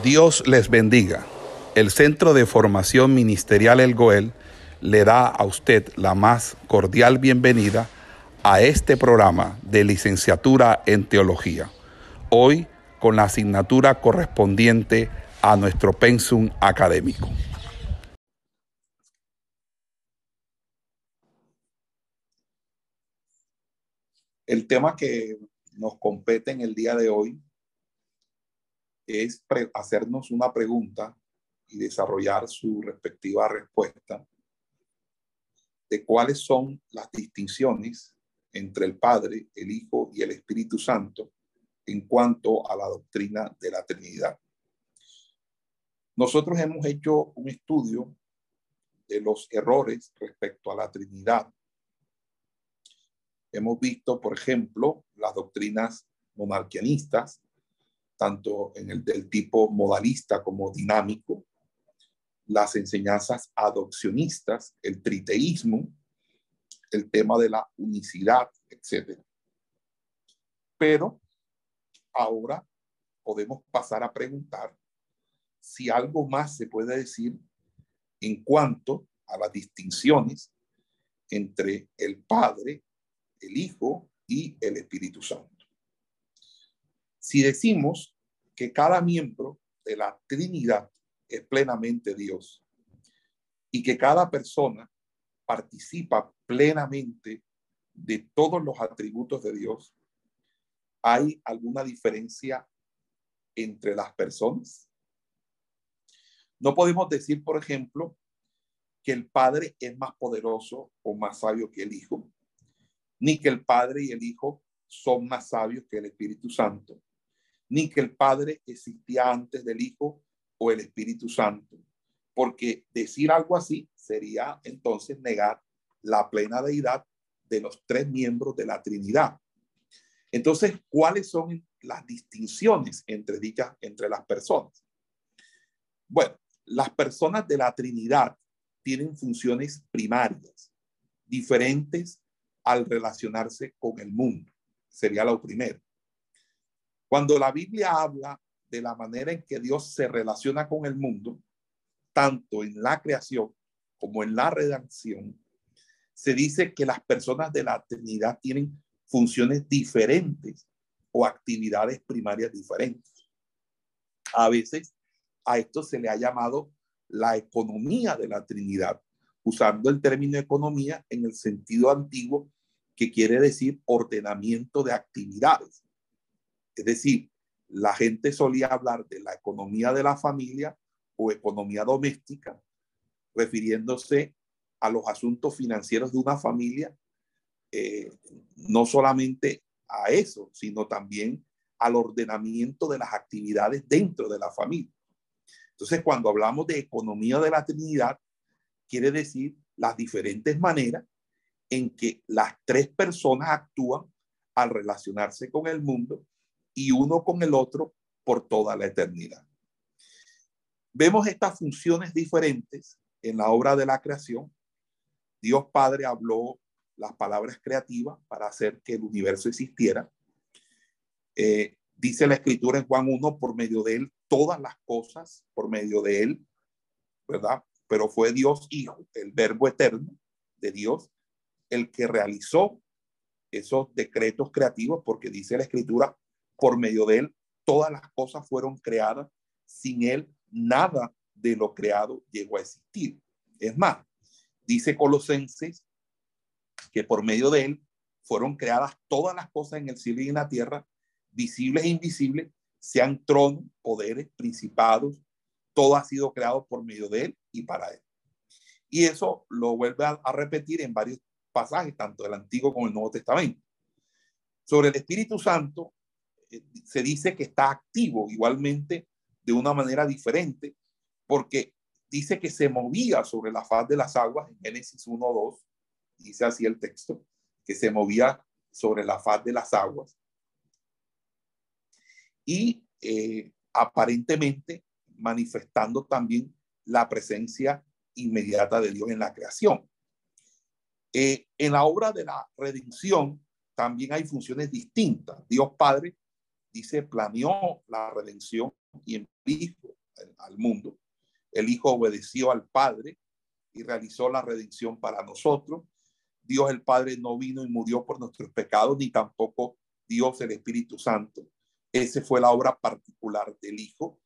Dios les bendiga. El Centro de Formación Ministerial El Goel le da a usted la más cordial bienvenida a este programa de licenciatura en teología. Hoy con la asignatura correspondiente a nuestro pensum académico. El tema que nos compete en el día de hoy es hacernos una pregunta y desarrollar su respectiva respuesta de cuáles son las distinciones entre el Padre, el Hijo y el Espíritu Santo en cuanto a la doctrina de la Trinidad. Nosotros hemos hecho un estudio de los errores respecto a la Trinidad. Hemos visto, por ejemplo, las doctrinas monarquianistas, tanto en el del tipo modalista como dinámico, las enseñanzas adopcionistas, el triteísmo, el tema de la unicidad, etc. Pero ahora podemos pasar a preguntar si algo más se puede decir en cuanto a las distinciones entre el Padre, el Hijo y el Espíritu Santo. Si decimos que cada miembro de la Trinidad es plenamente Dios y que cada persona participa plenamente de todos los atributos de Dios, ¿hay alguna diferencia entre las personas? No podemos decir, por ejemplo, que el Padre es más poderoso o más sabio que el Hijo, ni que el Padre y el Hijo son más sabios que el Espíritu Santo, ni que el Padre existía antes del Hijo o el Espíritu Santo, porque decir algo así sería entonces negar la plena deidad de los tres miembros de la Trinidad. Entonces, ¿cuáles son las distinciones entre dichas, entre las personas? Bueno, las personas de la Trinidad tienen funciones primarias, diferentes al relacionarse con el mundo. Sería lo primero. Cuando la Biblia habla de la manera en que Dios se relaciona con el mundo, tanto en la creación como en la redacción, se dice que las personas de la Trinidad tienen funciones diferentes o actividades primarias diferentes. A veces a esto se le ha llamado la economía de la Trinidad, usando el término economía en el sentido antiguo que quiere decir ordenamiento de actividades. Es decir, la gente solía hablar de la economía de la familia o economía doméstica, refiriéndose a los asuntos financieros de una familia, eh, no solamente a eso, sino también al ordenamiento de las actividades dentro de la familia. Entonces, cuando hablamos de economía de la Trinidad, quiere decir las diferentes maneras en que las tres personas actúan al relacionarse con el mundo y uno con el otro por toda la eternidad. Vemos estas funciones diferentes en la obra de la creación. Dios Padre habló las palabras creativas para hacer que el universo existiera. Eh, dice la escritura en Juan 1, por medio de él, todas las cosas, por medio de él, ¿verdad? Pero fue Dios Hijo, el verbo eterno de Dios, el que realizó esos decretos creativos, porque dice la escritura, por medio de él, todas las cosas fueron creadas. Sin él, nada de lo creado llegó a existir. Es más, dice Colosenses que por medio de él fueron creadas todas las cosas en el cielo y en la tierra, visibles e invisibles, sean tronos, poderes, principados, todo ha sido creado por medio de él y para él. Y eso lo vuelve a, repetir en varios pasajes, tanto del Antiguo como el Nuevo Testamento. Sobre el Espíritu Santo, se dice que está activo igualmente de una manera diferente, porque dice que se movía sobre la faz de las aguas en Génesis 1.2, dice así el texto, que se movía sobre la faz de las aguas. Y eh, aparentemente manifestando también la presencia inmediata de Dios en la creación. Eh, en la obra de la redención también hay funciones distintas. Dios Padre dice, planeó la redención y en Hijo mundo. El Hijo obedeció al Padre y realizó la redención para nosotros. Dios el Padre no vino y murió por nuestros pecados, ni tampoco Dios el Espíritu Santo. Esa fue la obra particular del Hijo.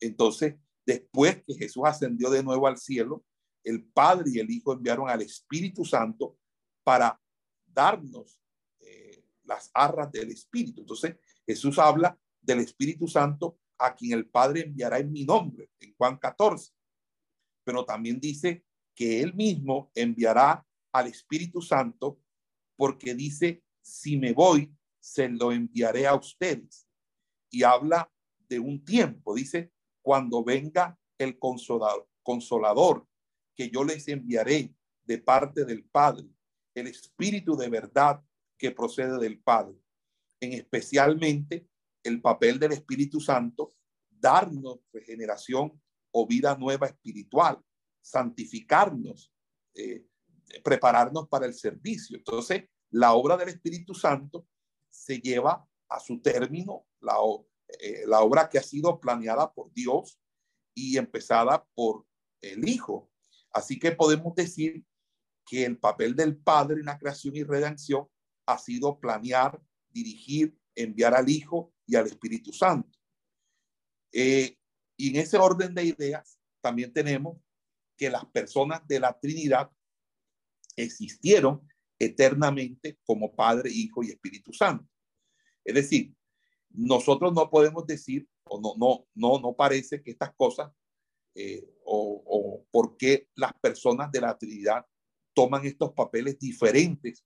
Entonces, después que Jesús ascendió de nuevo al cielo, el Padre y el Hijo enviaron al Espíritu Santo para darnos eh, las arras del Espíritu. Entonces, Jesús habla del Espíritu Santo a quien el Padre enviará en mi nombre, en Juan 14. Pero también dice que él mismo enviará al Espíritu Santo porque dice, si me voy, se lo enviaré a ustedes. Y habla de un tiempo, dice, cuando venga el consolador, consolador que yo les enviaré de parte del Padre, el Espíritu de verdad que procede del Padre, en especialmente el papel del Espíritu Santo, darnos regeneración o vida nueva espiritual, santificarnos, eh, prepararnos para el servicio. Entonces, la obra del Espíritu Santo se lleva a su término, eh, la obra que ha sido planeada por Dios y empezada por el Hijo. Así que podemos decir que el papel del Padre en la creación y redención ha sido planear, dirigir, enviar al Hijo y al Espíritu Santo. Eh, y en ese orden de ideas también tenemos que las personas de la Trinidad existieron eternamente como Padre, Hijo y Espíritu Santo. Es decir, nosotros no podemos decir, o no, no, no, no parece que estas cosas, eh, o, o por qué las personas de la Trinidad toman estos papeles diferentes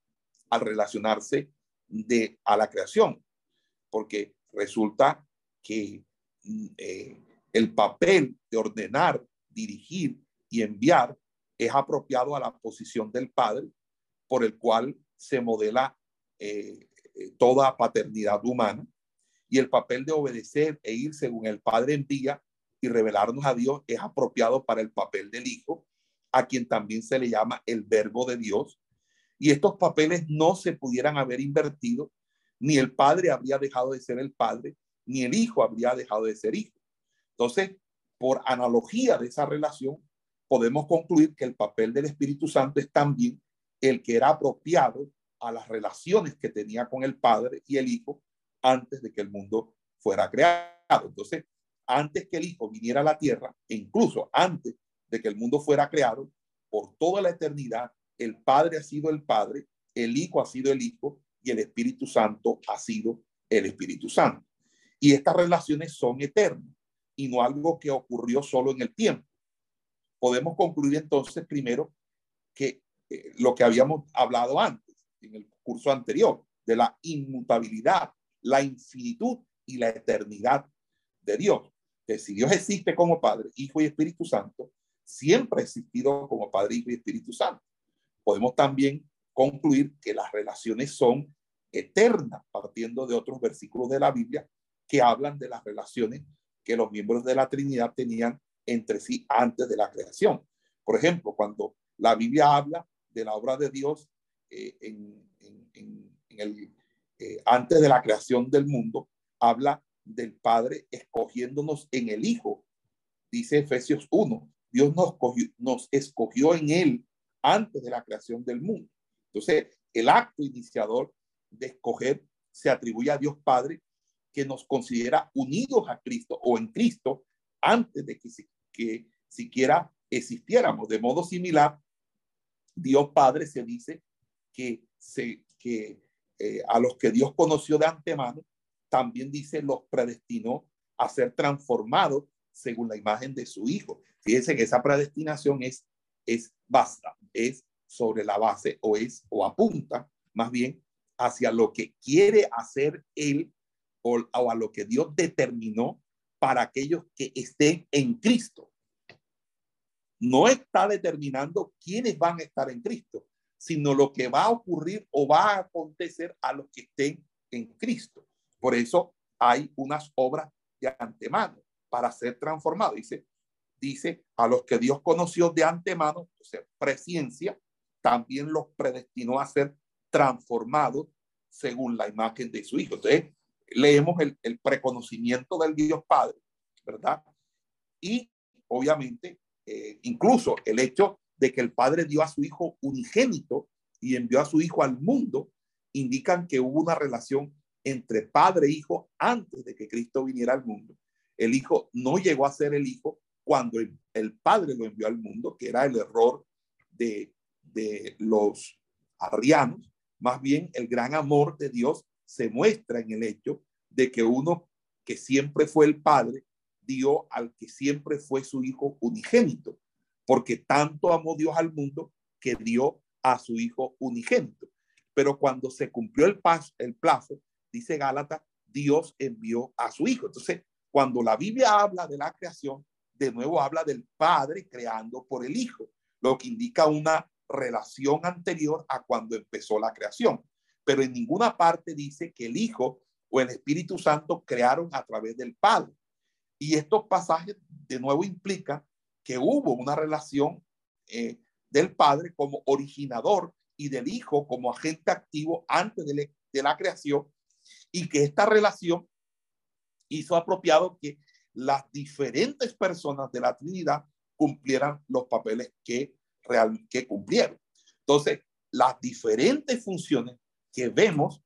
al relacionarse de, a la creación, porque resulta que mm, eh, el papel de ordenar, dirigir y enviar es apropiado a la posición del Padre, por el cual se modela eh, eh, toda paternidad humana, y el papel de obedecer e ir según el Padre envía y revelarnos a Dios es apropiado para el papel del Hijo, a quien también se le llama el verbo de Dios. Y estos papeles no se pudieran haber invertido, ni el Padre habría dejado de ser el Padre, ni el Hijo habría dejado de ser Hijo. Entonces, por analogía de esa relación, podemos concluir que el papel del Espíritu Santo es también el que era apropiado a las relaciones que tenía con el Padre y el Hijo antes de que el mundo fuera creado. Entonces, antes que el Hijo viniera a la tierra, e incluso antes de que el mundo fuera creado, por toda la eternidad, el Padre ha sido el Padre, el Hijo ha sido el Hijo y el Espíritu Santo ha sido el Espíritu Santo. Y estas relaciones son eternas y no algo que ocurrió solo en el tiempo. Podemos concluir entonces primero que eh, lo que habíamos hablado antes, en el curso anterior, de la inmutabilidad, la infinitud y la eternidad de Dios. Que si Dios existe como Padre, Hijo y Espíritu Santo, siempre ha existido como Padre, Hijo y Espíritu Santo. Podemos también concluir que las relaciones son eternas, partiendo de otros versículos de la Biblia que hablan de las relaciones que los miembros de la Trinidad tenían entre sí antes de la creación. Por ejemplo, cuando la Biblia habla de la obra de Dios eh, en, el, eh, antes de la creación del mundo, habla del Padre escogiéndonos en el Hijo. Dice Efesios 1, Dios nos, nos escogió en Él antes de la creación del mundo. Entonces, el acto iniciador de escoger se atribuye a Dios Padre, que nos considera unidos a Cristo o en Cristo antes de que, siquiera existiéramos. De modo similar, Dios Padre se dice que, se, que eh, a los que Dios conoció de antemano, también dice los predestinó a ser transformados según la imagen de su Hijo. Fíjense que esa predestinación es, es basta, es sobre la base o es o apunta más bien hacia lo que quiere hacer Él o, a lo que Dios determinó para aquellos que estén en Cristo. No está determinando quiénes van a estar en Cristo, sino lo que va a ocurrir o va a acontecer a los que estén en Cristo. Por eso hay unas obras de antemano para ser transformado. Dice, dice a los que Dios conoció de antemano, o sea, presciencia, también los predestinó a ser transformados según la imagen de su Hijo. Entonces, leemos el, el preconocimiento del Dios Padre, ¿verdad? Y obviamente, eh, incluso el hecho de que el Padre dio a su Hijo unigénito y envió a su Hijo al mundo, indican que hubo una relación entre Padre e Hijo antes de que Cristo viniera al mundo. El Hijo no llegó a ser el Hijo cuando el, Padre lo envió al mundo, que era el error de, los arrianos. Más bien, el gran amor de Dios se muestra en el hecho de que uno que siempre fue el Padre dio al que siempre fue su Hijo unigénito, porque tanto amó Dios al mundo que dio a su Hijo unigénito. Pero cuando se cumplió el, plazo, dice Gálatas, Dios envió a su Hijo. Entonces, cuando la Biblia habla de la creación, de nuevo habla del Padre creando por el Hijo, lo que indica una relación anterior a cuando empezó la creación. Pero en ninguna parte dice que el Hijo o el Espíritu Santo crearon a través del Padre. Y estos pasajes de nuevo implican que hubo una relación eh, del Padre como originador y del Hijo como agente activo antes de la creación y que esta relación hizo apropiado que las diferentes personas de la Trinidad cumplieran los papeles que, real, que cumplieron. Entonces, las diferentes funciones que vemos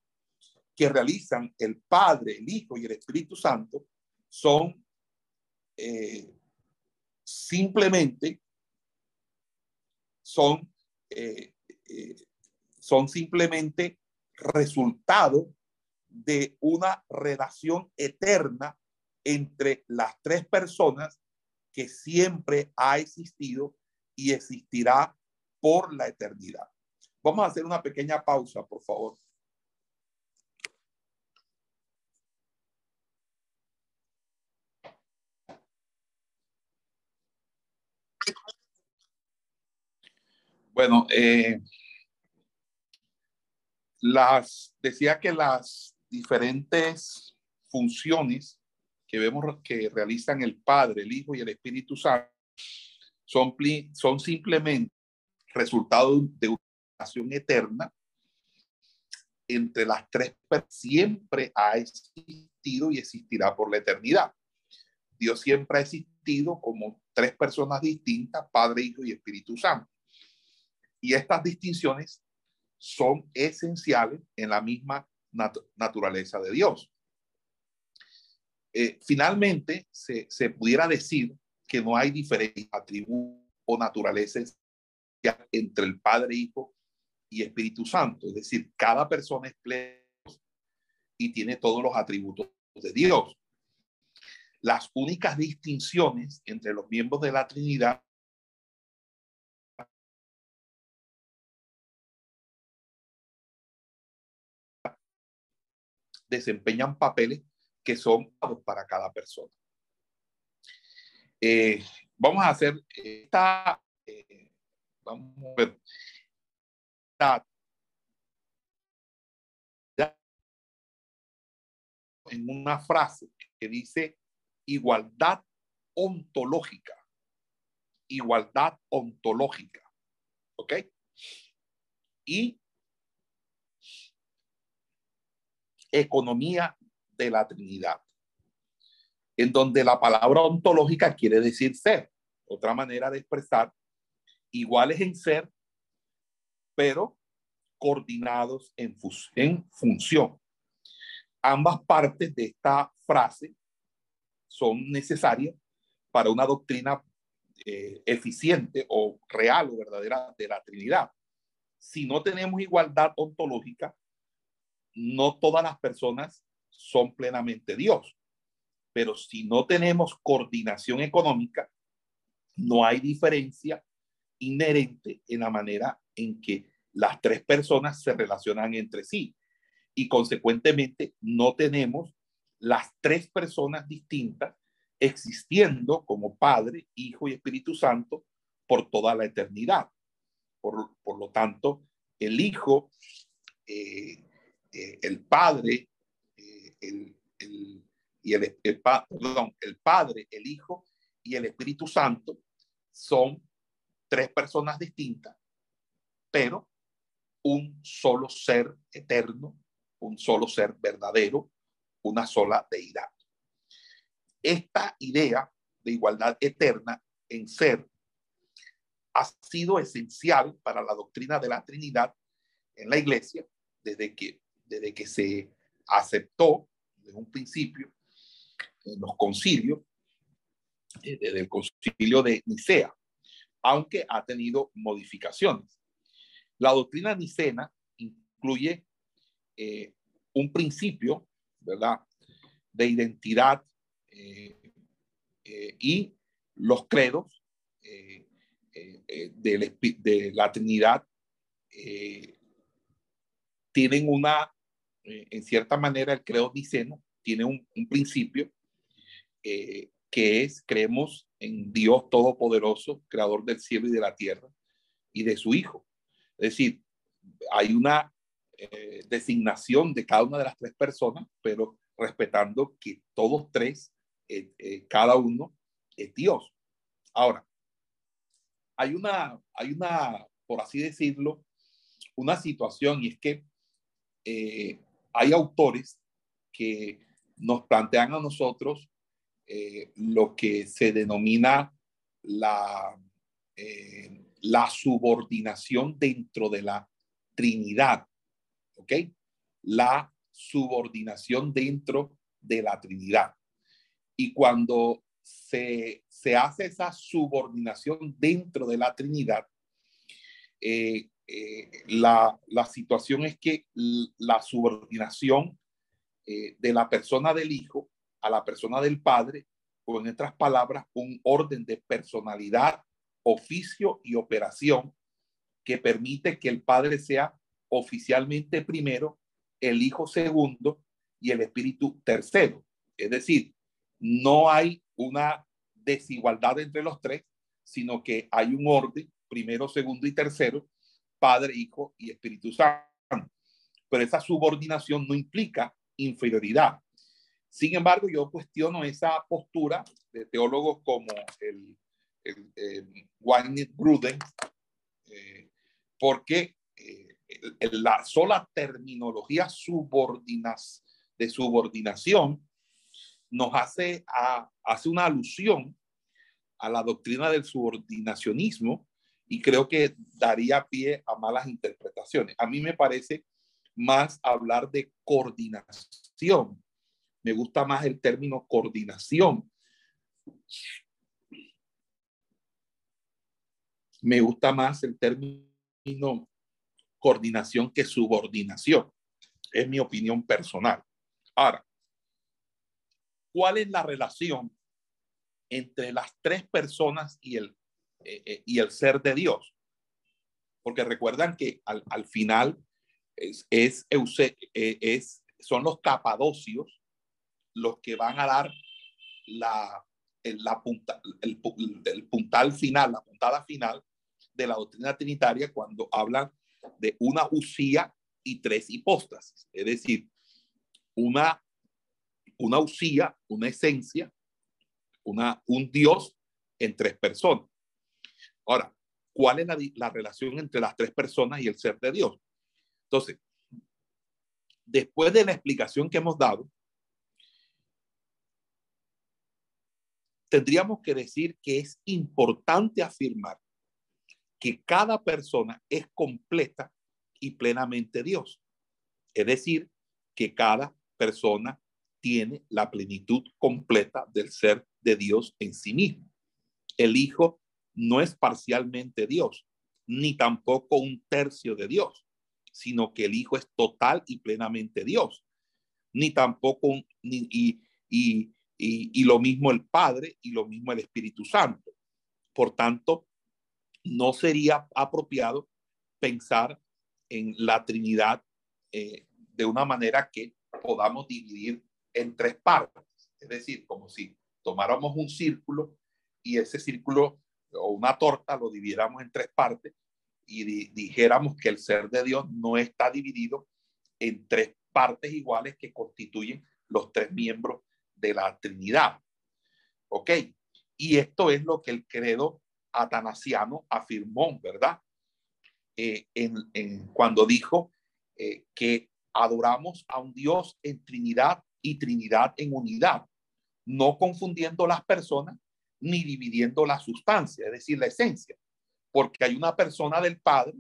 que realizan el Padre, el Hijo y el Espíritu Santo son eh, simplemente son, eh, eh, son simplemente resultado de una relación eterna entre las tres personas que siempre ha existido y existirá por la eternidad. Vamos a hacer una pequeña pausa, por favor. Bueno, eh, las decía que las diferentes funciones que vemos que realizan el Padre, el Hijo y el Espíritu Santo son, son simplemente resultado de una relación eterna entre las tres siempre ha existido y existirá por la eternidad. Dios siempre ha existido como tres personas distintas, Padre, Hijo y Espíritu Santo. Y estas distinciones son esenciales en la misma naturaleza de Dios. Eh, finalmente, se, se, pudiera decir que no hay diferentes atributos o naturalezas entre el Padre, Hijo y Espíritu Santo. Es decir, cada persona es pleno y tiene todos los atributos de Dios. Las únicas distinciones entre los miembros de la Trinidad desempeñan papeles que son para cada persona. Eh, vamos a hacer esta, eh, vamos a ver, en una frase que dice igualdad ontológica, igualdad ontológica, ¿ok? Y economía de la Trinidad, en donde la palabra ontológica quiere decir ser, otra manera de expresar iguales en ser, pero coordinados en, en función. Ambas partes de esta frase son necesarias para una doctrina eh, eficiente o real o verdadera de la Trinidad. Si no tenemos igualdad ontológica, no todas las personas son plenamente Dios. Pero si no tenemos coordinación económica, no hay diferencia inherente en la manera en que las tres personas se relacionan entre sí. Y consecuentemente no tenemos las tres personas distintas existiendo como Padre, Hijo y Espíritu Santo por toda la eternidad. Por, lo tanto, el Hijo eh, eh, el Padre, eh, el, y el, el, perdón, el Padre, el Hijo y el Espíritu Santo son tres personas distintas, pero un solo ser eterno, un solo ser verdadero, una sola deidad. Esta idea de igualdad eterna en ser ha sido esencial para la doctrina de la Trinidad en la iglesia desde que, desde que se aceptó desde un principio en los concilios, eh, desde el concilio de Nicea, aunque ha tenido modificaciones. La doctrina nicena incluye eh, un principio, ¿verdad?, de identidad eh, y los credos de, de, la Trinidad tienen una, en cierta manera, el credo niceno tiene un, principio eh, que es, creemos en Dios Todopoderoso, Creador del cielo y de la tierra, y de su Hijo. Es decir, hay una eh, designación de cada una de las tres personas, pero respetando que todos tres, eh, cada uno, es Dios. Ahora, hay una, hay una, por así decirlo, una situación y es que hay autores que nos plantean a nosotros eh, lo que se denomina la, eh, la subordinación dentro de la Trinidad. ¿Ok? La subordinación dentro de la Trinidad. Y cuando se, se hace esa subordinación dentro de la Trinidad, eh, la, la, situación es que la subordinación de la persona del Hijo a la persona del Padre, en otras palabras, un orden de personalidad, oficio y operación que permite que el Padre sea oficialmente primero, el Hijo segundo y el Espíritu tercero. Es decir, no hay una desigualdad entre los tres, sino que hay un orden, primero, segundo y tercero, Padre, Hijo y Espíritu Santo. Pero esa subordinación no implica inferioridad. Sin embargo, yo cuestiono esa postura de teólogos como el, el, Gruden, eh, porque eh, la sola terminología subordinas, de subordinación nos hace, hace una alusión a la doctrina del subordinacionismo y creo que daría pie a malas interpretaciones. A mí me parece más hablar de coordinación me gusta más el término coordinación. Me gusta más el término coordinación que subordinación. Es mi opinión personal. Ahora, ¿cuál es la relación entre las tres personas y el, eh, eh, y el ser de Dios? Porque recuerdan que al, final es, es, eh, son los capadocios los que van a dar la, la punta, el, el, puntal final, la puntada final de la doctrina trinitaria cuando hablan de una usía y tres hipóstasis, es decir, una, una usía, una esencia, una, un Dios en tres personas. Ahora, ¿cuál es la, la relación entre las tres personas y el ser de Dios? Entonces, después de la explicación que hemos dado, tendríamos que decir que es importante afirmar que cada persona es completa y plenamente Dios. Es decir, que cada persona tiene la plenitud completa del ser de Dios en sí mismo. El Hijo no es parcialmente Dios, ni tampoco un tercio de Dios, sino que el Hijo es total y plenamente Dios, ni tampoco ni, y, y, y, lo mismo el Padre y lo mismo el Espíritu Santo. Por tanto, no sería apropiado pensar en la Trinidad eh, de una manera que podamos dividir en tres partes. Es decir, como si tomáramos un círculo y ese círculo o una torta lo dividiéramos en tres partes y dijéramos que el ser de Dios no está dividido en tres partes iguales que constituyen los tres miembros de la Trinidad. ¿Ok? Y esto es lo que el credo atanasiano afirmó, ¿verdad? Eh, en, cuando dijo eh, que adoramos a un Dios en Trinidad y Trinidad en unidad, no confundiendo las personas, ni dividiendo la sustancia, es decir, la esencia, porque hay una persona del Padre,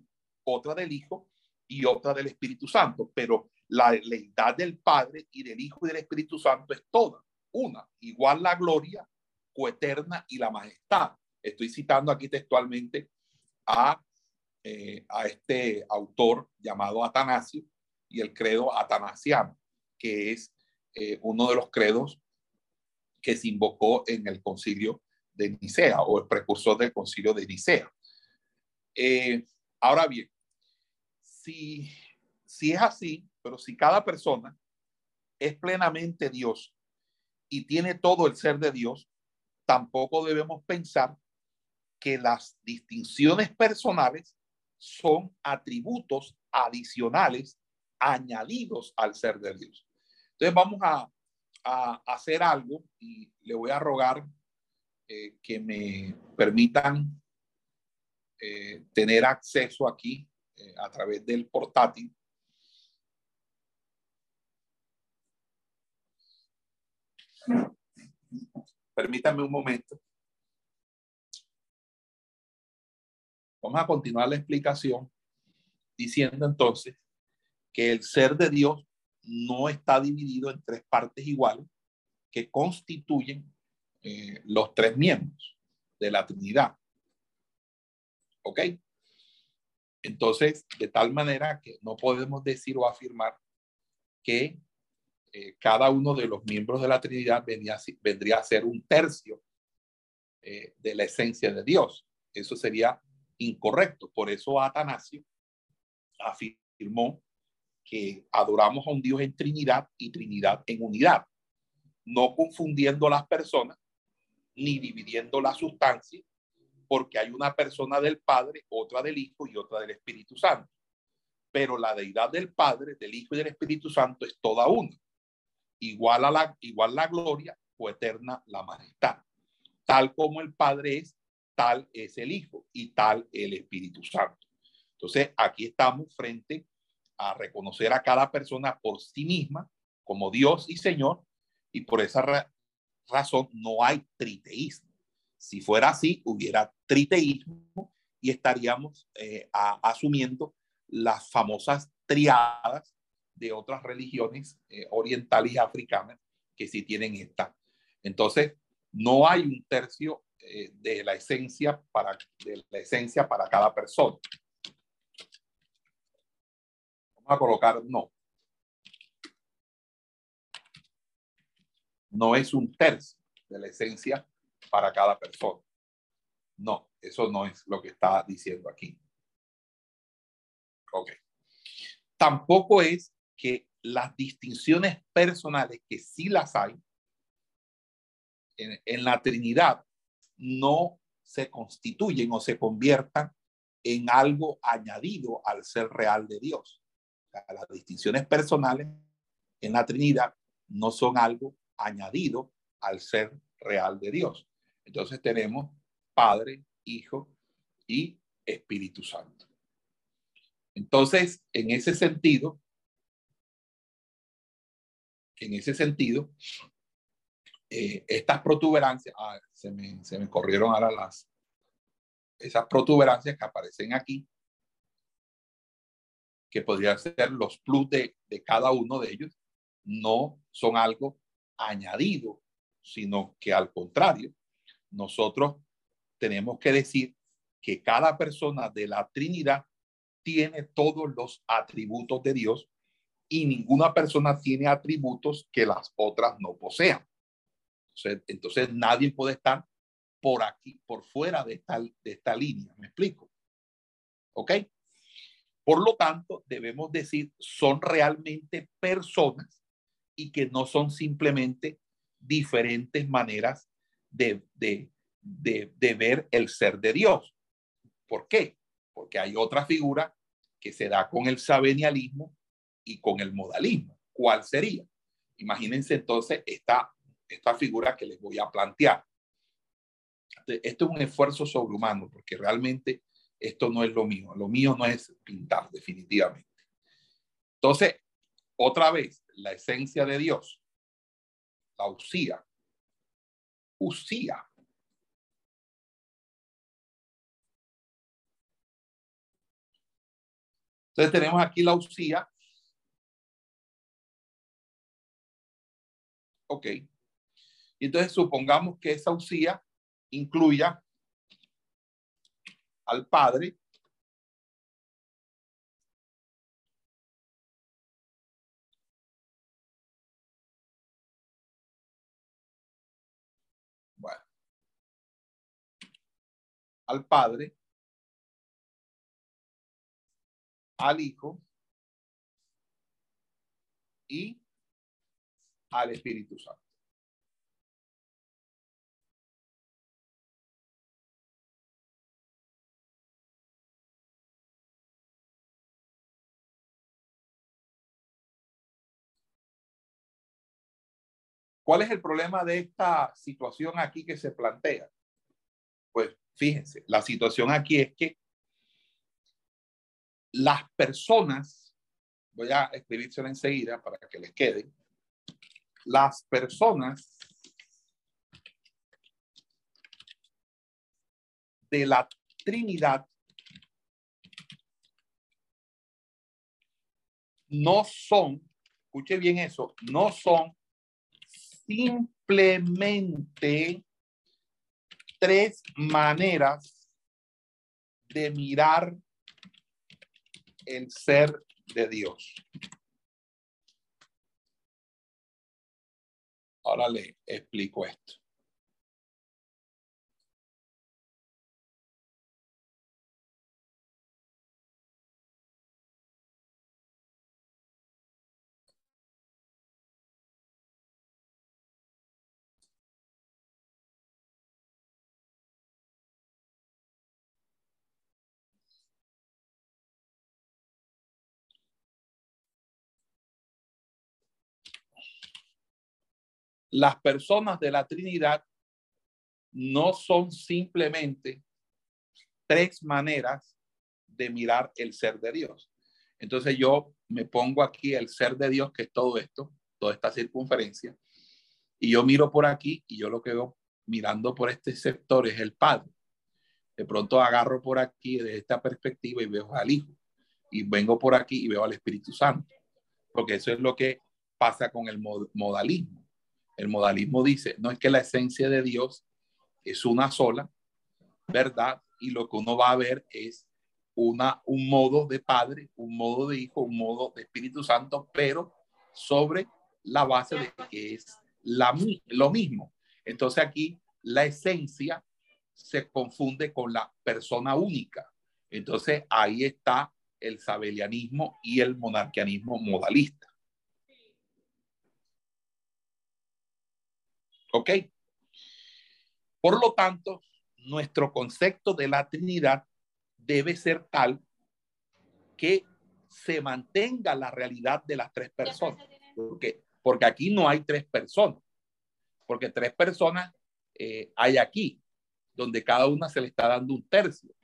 otra del Hijo y otra del Espíritu Santo, pero la lealtad del Padre y del Hijo y del Espíritu Santo es toda, una, igual la gloria, coeterna y la majestad. Estoy citando aquí textualmente a, eh, a este autor llamado Atanasio y el credo atanasiano, que es eh, uno de los credos que se invocó en el concilio de Nicea o el precursor del concilio de Nicea. Eh, ahora bien, si, si es así, pero si cada persona es plenamente Dios y tiene todo el ser de Dios, tampoco debemos pensar que las distinciones personales son atributos adicionales añadidos al ser de Dios. Entonces vamos a, hacer algo y le voy a rogar eh, que me permitan eh, tener acceso aquí eh, a través del portátil. Permítanme un momento. Vamos a continuar la explicación diciendo entonces que el ser de Dios no está dividido en tres partes iguales que constituyen eh, los tres miembros de la Trinidad. ¿Ok? Entonces, de tal manera que no podemos decir o afirmar que eh, cada uno de los miembros de la Trinidad vendría a ser un tercio eh, de la esencia de Dios. Eso sería incorrecto. Por eso Atanasio afirmó que adoramos a un Dios en Trinidad y Trinidad en unidad, no confundiendo las personas ni dividiendo la sustancia, porque hay una persona del Padre, otra del Hijo y otra del Espíritu Santo. Pero la deidad del Padre, del Hijo y del Espíritu Santo es toda una. Igual a la, igual la gloria o eterna la majestad. Tal como el Padre es, tal es el Hijo y tal el Espíritu Santo. Entonces, aquí estamos frente a reconocer a cada persona por sí misma como Dios y Señor, y por esa razón no hay triteísmo. Si fuera así, hubiera triteísmo y estaríamos eh, asumiendo las famosas triadas de otras religiones eh, orientales y africanas que sí tienen esta. Entonces, no hay un tercio eh, de la esencia para de la esencia para cada persona a colocar no. No es un tercio de la esencia para cada persona. No, eso no es lo que está diciendo aquí. Ok. Tampoco es que las distinciones personales, que sí las hay, en, la Trinidad, no se constituyen o se conviertan en algo añadido al ser real de Dios las distinciones personales en la Trinidad no son algo añadido al ser real de Dios. Entonces tenemos Padre, Hijo y Espíritu Santo. Entonces, en ese sentido, en ese sentido, eh, estas protuberancias, ah, se, me, se me corrieron ahora las, esas protuberancias que aparecen aquí, que podrían ser los plus de, cada uno de ellos, no son algo añadido, sino que al contrario, nosotros tenemos que decir que cada persona de la Trinidad tiene todos los atributos de Dios y ninguna persona tiene atributos que las otras no posean. Entonces, entonces nadie puede estar por aquí, por fuera de esta, de esta línea. ¿Me explico? ¿Ok? Por lo tanto, debemos decir, son realmente personas y que no son simplemente diferentes maneras de, ver el ser de Dios. ¿Por qué? Porque hay otra figura que se da con el sabenialismo y con el modalismo. ¿Cuál sería? Imagínense entonces esta, esta figura que les voy a plantear. Esto es un esfuerzo sobrehumano porque realmente esto no es lo mío, lo mío no es pintar definitivamente. Entonces, otra vez, la esencia de Dios, la usía, usía. Entonces tenemos aquí la usía. Ok. Entonces supongamos que esa usía incluya al Padre, al Padre, al Hijo y al Espíritu Santo. ¿Cuál es el problema de esta situación aquí que se plantea? Pues fíjense, la situación aquí es que las personas, voy a escribírselo enseguida para que les quede, las personas de la Trinidad no son, escuche bien eso, no son simplemente tres maneras de mirar el ser de Dios. Ahora le explico esto. Las personas de la Trinidad no son simplemente tres maneras de mirar el ser de Dios. Entonces yo me pongo aquí el ser de Dios, que es todo esto, toda esta circunferencia, y yo miro por aquí y yo lo que veo mirando por este sector es el Padre. De pronto agarro por aquí de esta perspectiva y veo al Hijo. Y vengo por aquí y veo al Espíritu Santo. Porque eso es lo que pasa con el modalismo el modalismo dice, no es que la esencia de Dios es una sola, ¿verdad? Y lo que uno va a ver es una, un modo de Padre, un modo de Hijo, un modo de Espíritu Santo, pero sobre la base de que es la, lo mismo. Entonces aquí la esencia se confunde con la persona única. Entonces ahí está el sabelianismo y el monarquianismo modalista. ¿Ok? Por lo tanto, nuestro concepto de la Trinidad debe ser tal que se mantenga la realidad de las tres personas. Porque, porque aquí no hay tres personas, porque tres personas eh, hay aquí, donde cada una se le está dando un tercio,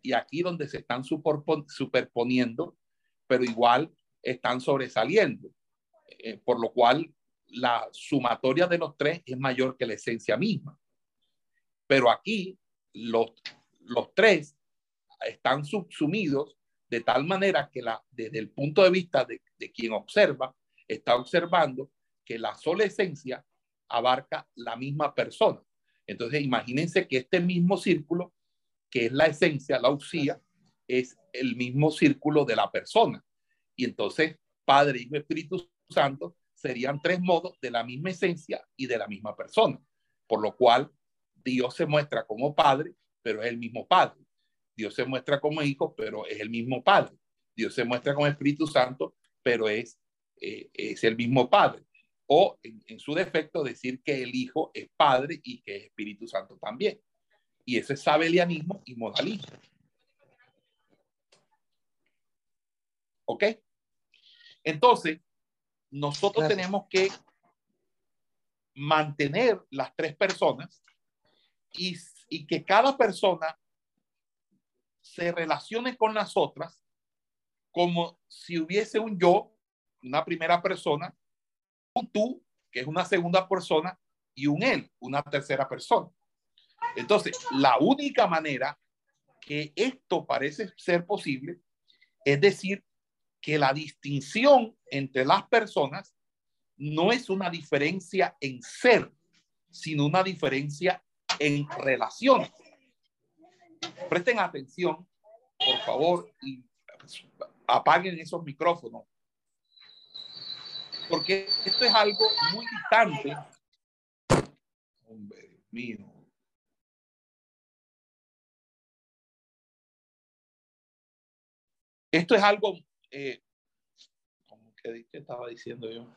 y aquí donde se están superponiendo, pero igual están sobresaliendo, eh, por lo cual la sumatoria de los tres es mayor que la esencia misma. Pero aquí los, los tres están subsumidos de tal manera que la, desde el punto de vista de, de quien observa, está observando que la sola esencia abarca la misma persona. Entonces, imagínense que este mismo círculo, que es la esencia, la usía, es el mismo círculo de la persona. Y entonces, Padre, y Espíritu Santo serían tres modos de la misma esencia y de la misma persona, por lo cual Dios se muestra como Padre, pero es el mismo Padre. Dios se muestra como Hijo, pero es el mismo Padre. Dios se muestra como Espíritu Santo, pero es, eh, es el mismo Padre. O en, su defecto decir que el Hijo es Padre y que es Espíritu Santo también. Y eso es sabelianismo y modalismo. ¿Ok? Entonces, nosotros tenemos que mantener las tres personas y, y, que cada persona se relacione con las otras como si hubiese un yo, una primera persona, un tú, que es una segunda persona, y un él, una tercera persona. Entonces, la única manera que esto parece ser posible es decir que la distinción entre las personas no es una diferencia en ser, sino una diferencia en relaciones. Presten atención, por favor, y apaguen esos micrófonos, porque esto es algo muy distante. Hombre mío. Esto es algo, eh, como que, ¿qué estaba diciendo yo?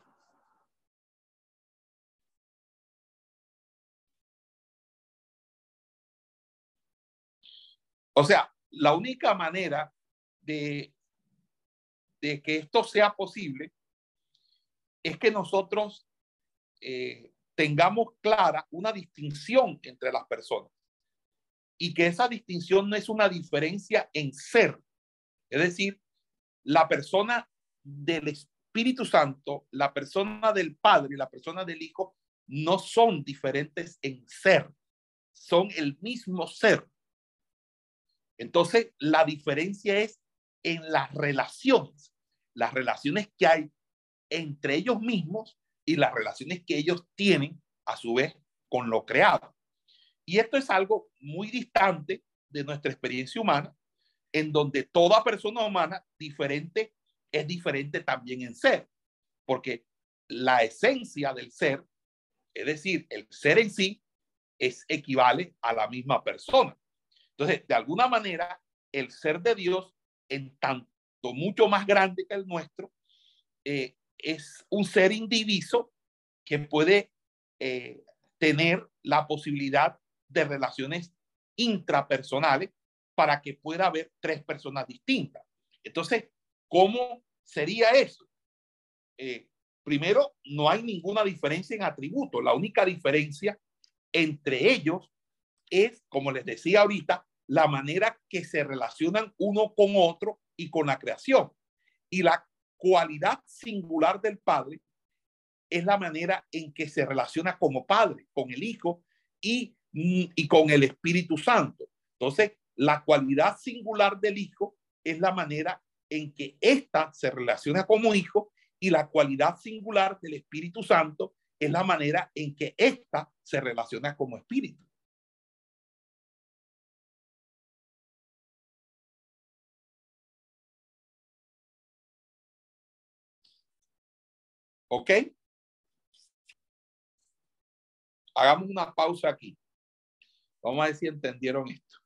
O sea, la única manera de, de que esto sea posible es que nosotros eh, tengamos clara una distinción entre las personas y que esa distinción no es una diferencia en ser. Es decir, la persona del Espíritu Santo, la persona del Padre y la persona del Hijo no son diferentes en ser, son el mismo ser. Entonces, la diferencia es en las relaciones, las relaciones que hay entre ellos mismos y las relaciones que ellos tienen a su vez con lo creado. Y esto es algo muy distante de nuestra experiencia humana, en donde toda persona humana diferente es diferente también en ser, porque la esencia del ser, es decir, el ser en sí, es equivale a la misma persona. Entonces, de alguna manera, el ser de Dios, en tanto mucho más grande que el nuestro, eh, es un ser indiviso que puede eh, tener la posibilidad de relaciones intrapersonales para que pueda haber tres personas distintas. Entonces, ¿cómo sería eso? Eh, primero, no hay ninguna diferencia en atributos. La única diferencia entre ellos es, como les decía ahorita, la manera que se relacionan uno con otro y con la creación. Y la cualidad singular del Padre es la manera en que se relaciona como Padre, con el Hijo y, y con el Espíritu Santo. Entonces, la cualidad singular del Hijo es la manera en que ésta se relaciona como Hijo y la cualidad singular del Espíritu Santo es la manera en que ésta se relaciona como Espíritu. ¿Ok? Hagamos una pausa aquí. Vamos a ver si entendieron esto.